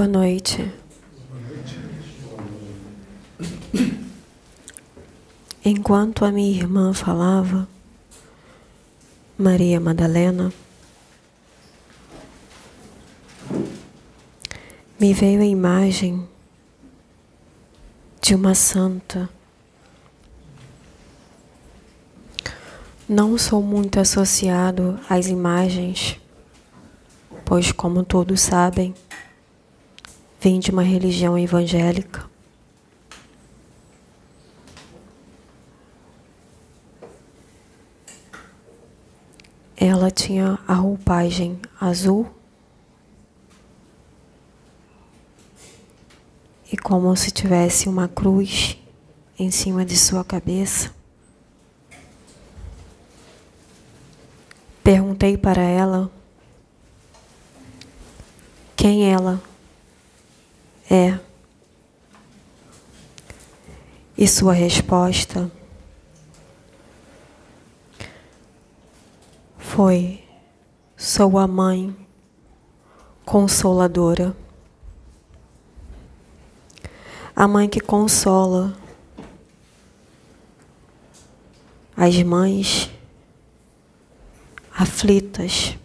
Boa noite. Enquanto a minha irmã falava, Maria Madalena, me veio a imagem de uma santa. Não sou muito associado às imagens, pois, como todos sabem, vim de uma religião evangélica. Ela tinha a roupagem azul e como se tivesse uma cruz em cima de sua cabeça. Perguntei para ela quem ela é. E sua resposta foi: Sou a mãe consoladora. A mãe que consola as mães aflitas.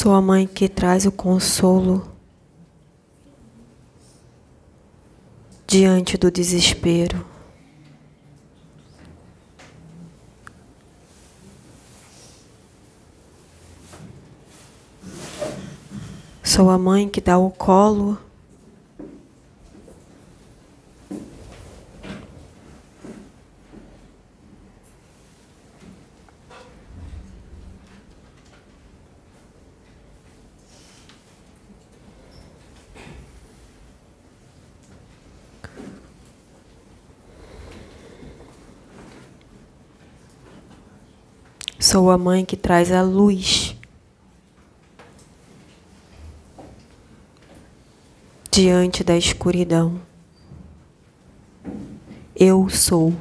Sou a mãe que traz o consolo diante do desespero. Sou a mãe que dá o colo Sou a mãe que traz a luz diante da escuridão. Eu sou.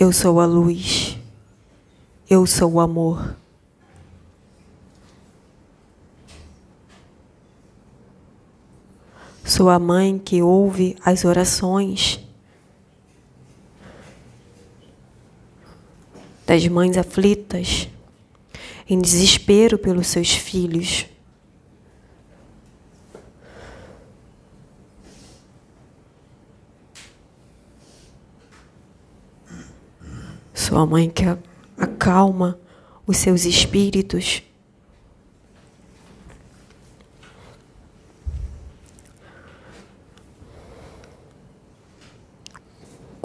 Eu sou a luz. Eu sou o amor. Sou a mãe que ouve as orações das mães aflitas em desespero pelos seus filhos. Sua mãe que acalma os seus espíritos.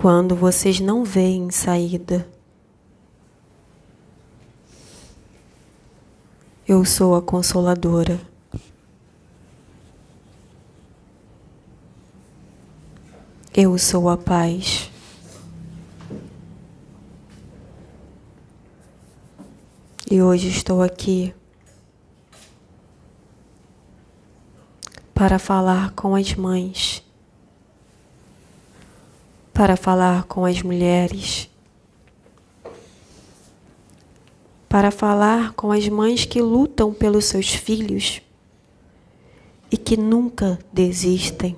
Quando vocês não veem saída, Eu sou a consoladora. Eu sou a paz. E hoje estou aqui para falar com as mães, para falar com as mulheres para falar com as mães que lutam pelos seus filhos e que nunca desistem.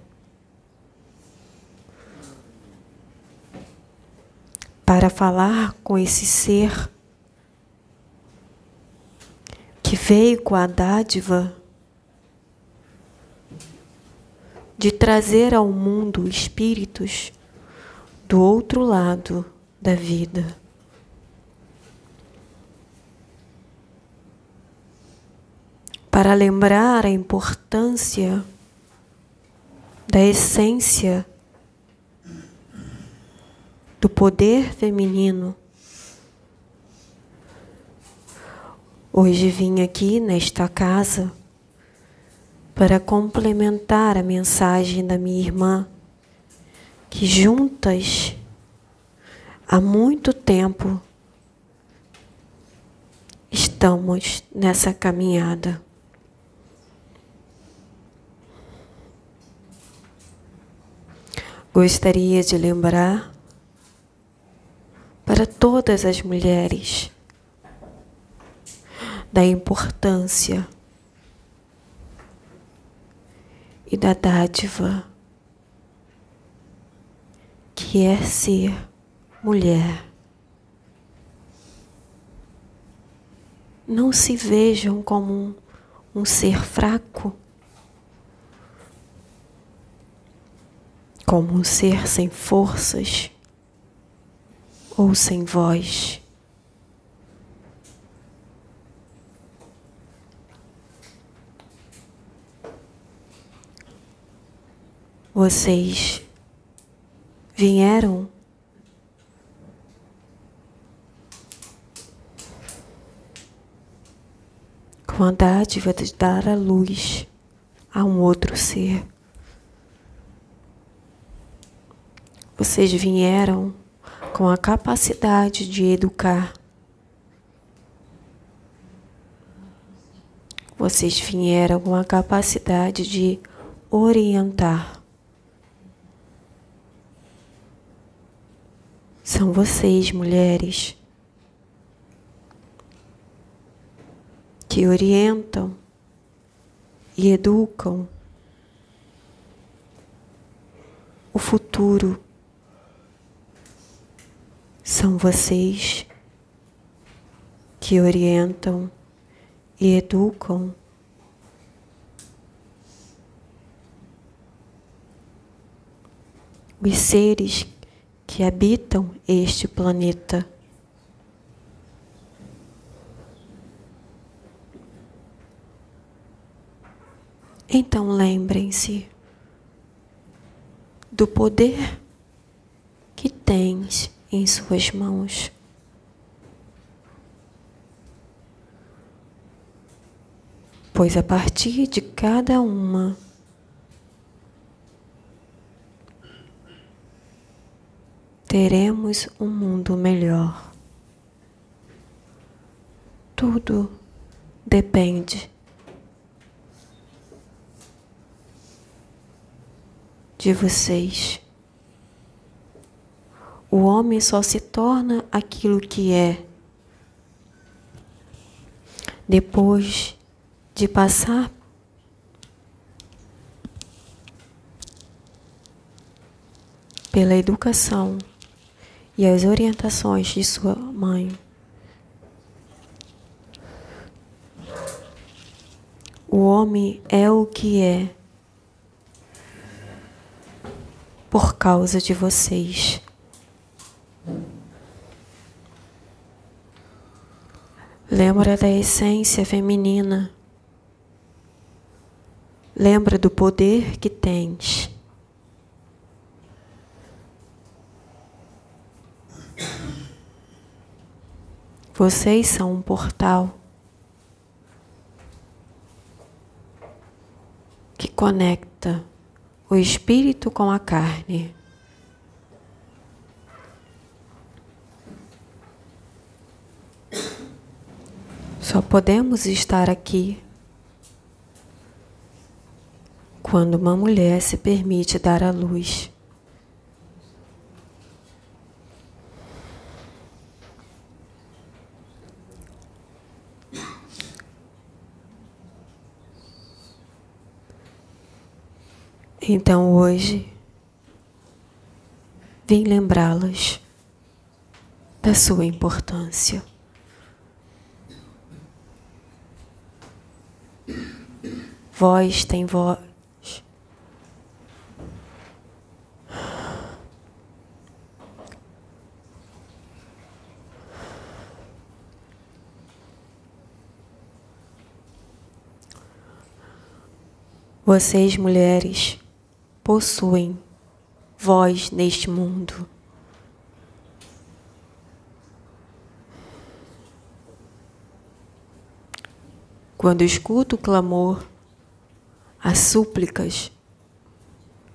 Para falar com esse ser que veio com a dádiva de trazer ao mundo espíritos do outro lado da vida. para lembrar a importância da essência do poder feminino. Hoje vim aqui nesta casa para complementar a mensagem da minha irmã, que juntas há muito tempo estamos nessa caminhada. Gostaria de lembrar para todas as mulheres da importância e da dádiva que é ser mulher. Não se vejam como um, um ser fraco, como um ser sem forças ou sem voz. Vocês vieram com a dádiva de dar a luz a um outro ser. Vocês vieram com a capacidade de educar. Vocês vieram com a capacidade de orientar. São vocês, mulheres, que orientam e educam o futuro. São vocês que orientam e educam os seres que habitam este planeta. Então lembrem-se do poder que tens em suas mãos. Pois a partir de cada uma teremos um mundo melhor. Tudo depende de vocês. O homem só se torna aquilo que é depois de passar pela educação e as orientações de sua mãe. O homem é o que é por causa de vocês. Lembra da essência feminina. Lembra do poder que tens. Vocês são um portal que conecta o espírito com a carne. Só podemos estar aqui quando uma mulher se permite dar à luz. Então hoje, vim lembrá-las da sua importância. Voz tem voz. Vocês, mulheres, possuem voz neste mundo. Quando escuto o clamor, as súplicas,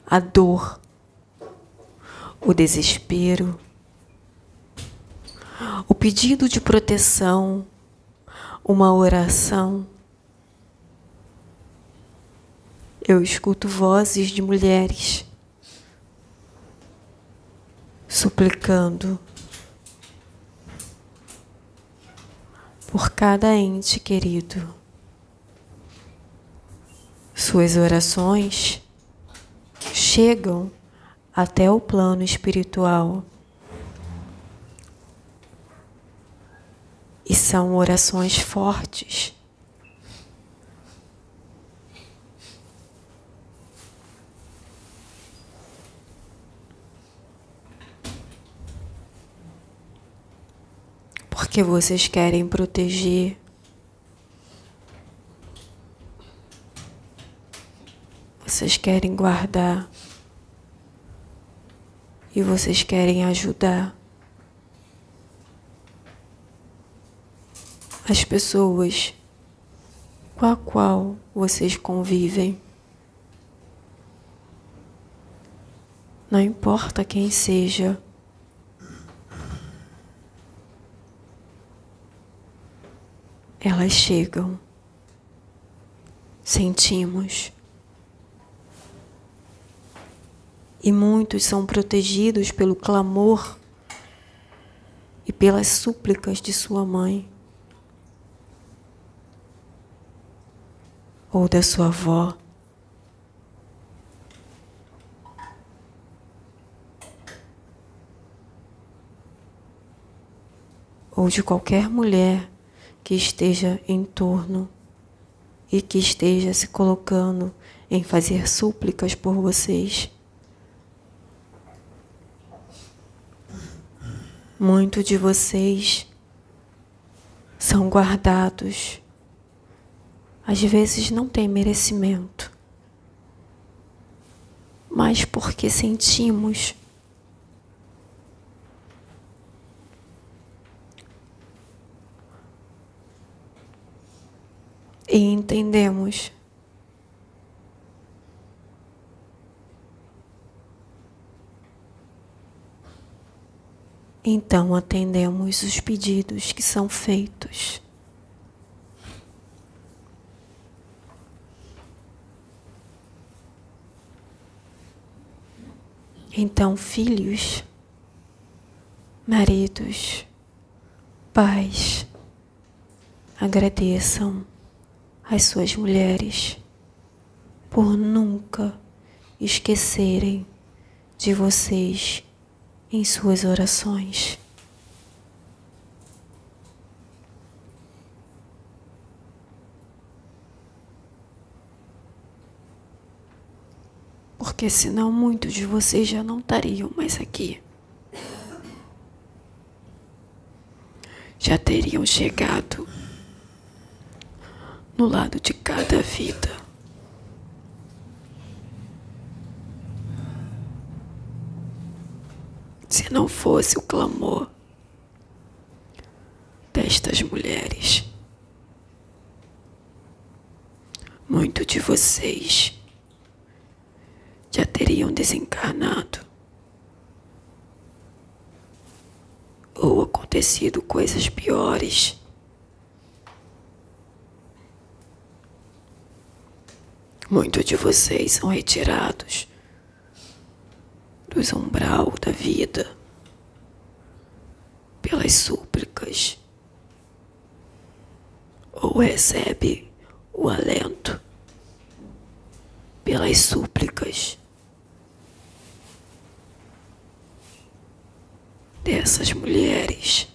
a dor, o desespero, o pedido de proteção, uma oração, eu escuto vozes de mulheres suplicando por cada ente querido. Suas orações chegam até o plano espiritual. E são orações fortes. Porque vocês querem proteger vocês querem guardar e vocês querem ajudar as pessoas com a qual vocês convivem. Não importa quem seja. Elas chegam. Sentimos. e muitos são protegidos pelo clamor e pelas súplicas de sua mãe ou da sua avó. Ou de qualquer mulher que esteja em torno e que esteja se colocando em fazer súplicas por vocês. Muitos de vocês são guardados. Às vezes não tem merecimento, mas porque sentimos e entendemos Então atendemos os pedidos que são feitos. Então, filhos, maridos, pais, agradeçam as suas mulheres por nunca esquecerem de vocês em suas orações. Porque senão muitos de vocês já não estariam mais aqui. Já teriam chegado no lado de cada vida. se não fosse o clamor destas mulheres. Muito de vocês já teriam desencarnado ou acontecido coisas piores. Muitos de vocês são retirados dos umbral da vida, pelas súplicas, ou recebe o alento pelas súplicas dessas mulheres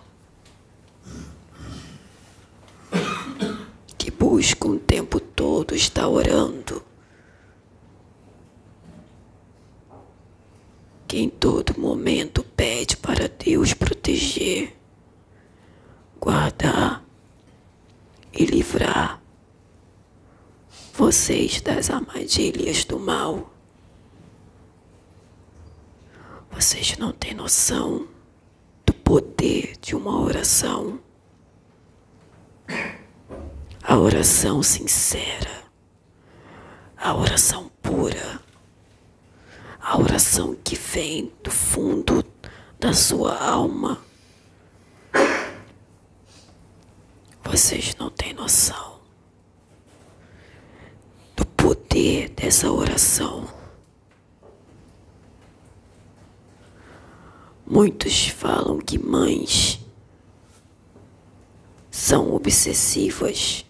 que buscam o tempo todo estar orando que em todo momento pede para Deus proteger, guardar e livrar vocês das armadilhas do mal. Vocês não têm noção do poder de uma oração. A oração sincera, a oração pura a oração que vem do fundo da sua alma. Vocês não têm noção do poder dessa oração. Muitos falam que mães são obsessivas.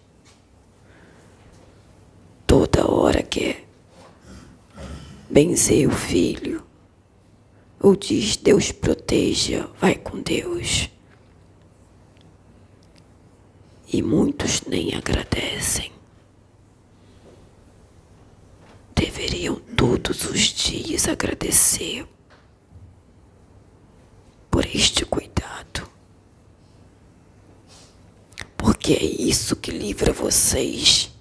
Benzer o filho, ou diz Deus proteja, vai com Deus. E muitos nem agradecem. Deveriam todos os dias agradecer por este cuidado. Porque é isso que livra vocês,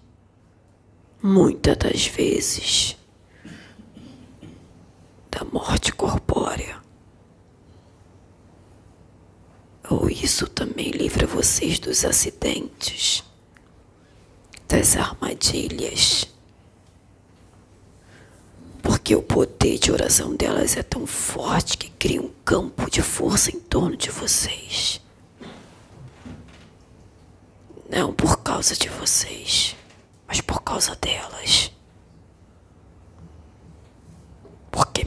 muitas das vezes, morte corpórea. Ou isso também livra vocês dos acidentes, das armadilhas. Porque o poder de oração delas é tão forte que cria um campo de força em torno de vocês. Não por causa de vocês, mas por causa delas. Porque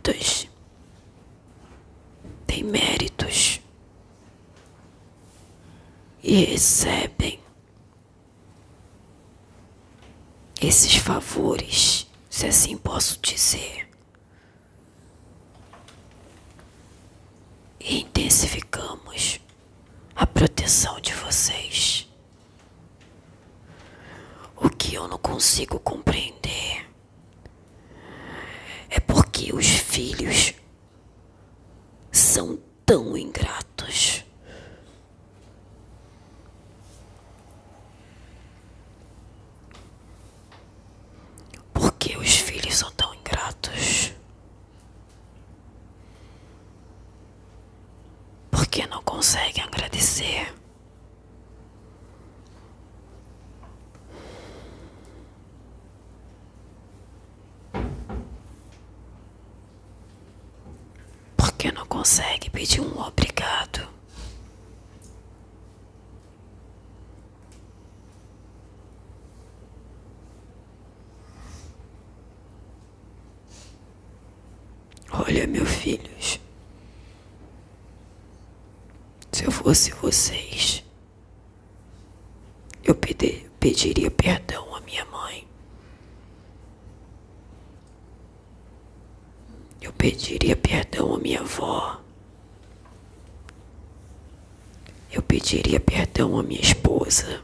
muitas têm méritos e recebem esses favores se assim posso dizer. E intensificamos a proteção de vocês. O que eu não consigo compreender é porque os filhos são tão ingratos. que os filhos são tão ingratos? Por que não conseguem agradecer? Por que não consegue pedir um obrigado? Olha, meus filhos, se eu fosse vocês, eu pedir, pediria perdão à minha mãe. Eu pediria perdão à minha avó. Eu pediria perdão à minha esposa.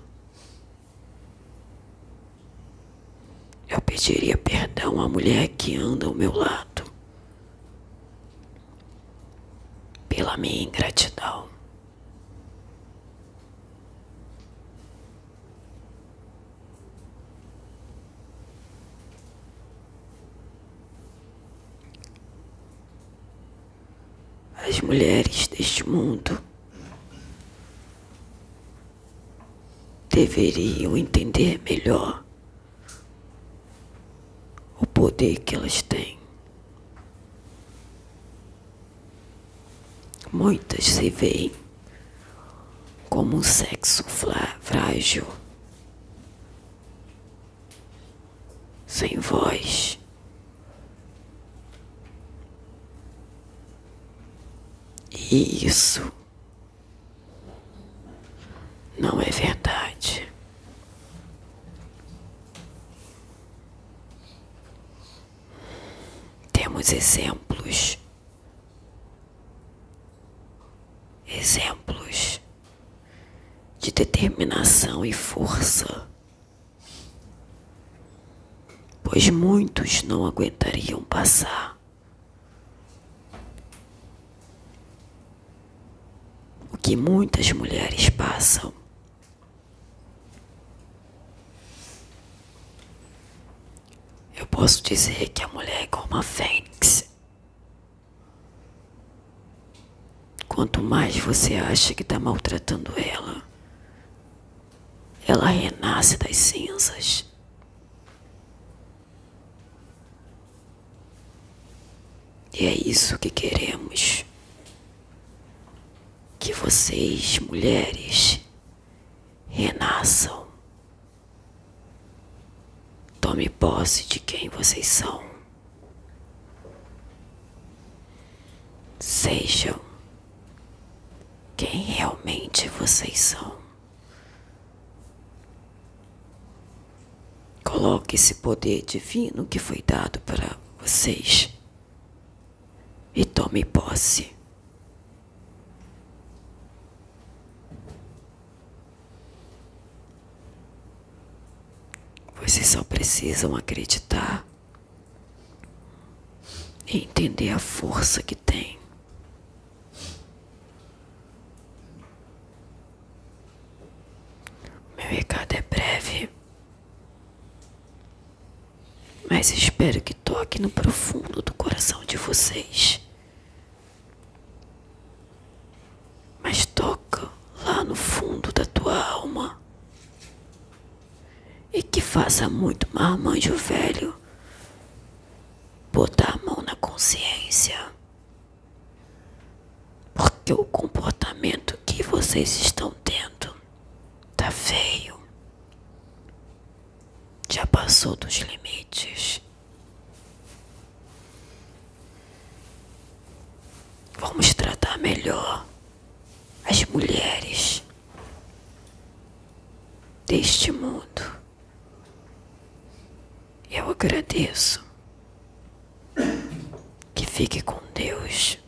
Eu pediria perdão à mulher que anda ao meu lado. pela minha ingratidão. As mulheres deste mundo deveriam entender melhor o poder que elas têm. Muitas se veem como um sexo frágil, sem voz. Isso não é verdade. Temos exemplos exemplos de determinação e força, pois muitos não aguentariam passar. O que muitas mulheres passam. Eu posso dizer que a mulher é como uma fênix. Quanto mais você acha que está maltratando ela, ela renasce das cinzas. E é isso que queremos que vocês, mulheres, renasçam. Tome posse de quem vocês são. Sejam quem realmente vocês são. Coloque esse poder divino que foi dado para vocês e tome posse. Vocês só precisam acreditar e entender a força que tem. Meu recado é breve, mas espero que toque no profundo do coração de vocês. Mas toca lá no fundo da tua alma e que faça muito marmanjo velho botar a mão na consciência. Porque o comportamento que vocês estão tendo tá feio. Já passou dos limites. Vamos tratar melhor as mulheres deste mundo. Eu agradeço. Que fique com Deus.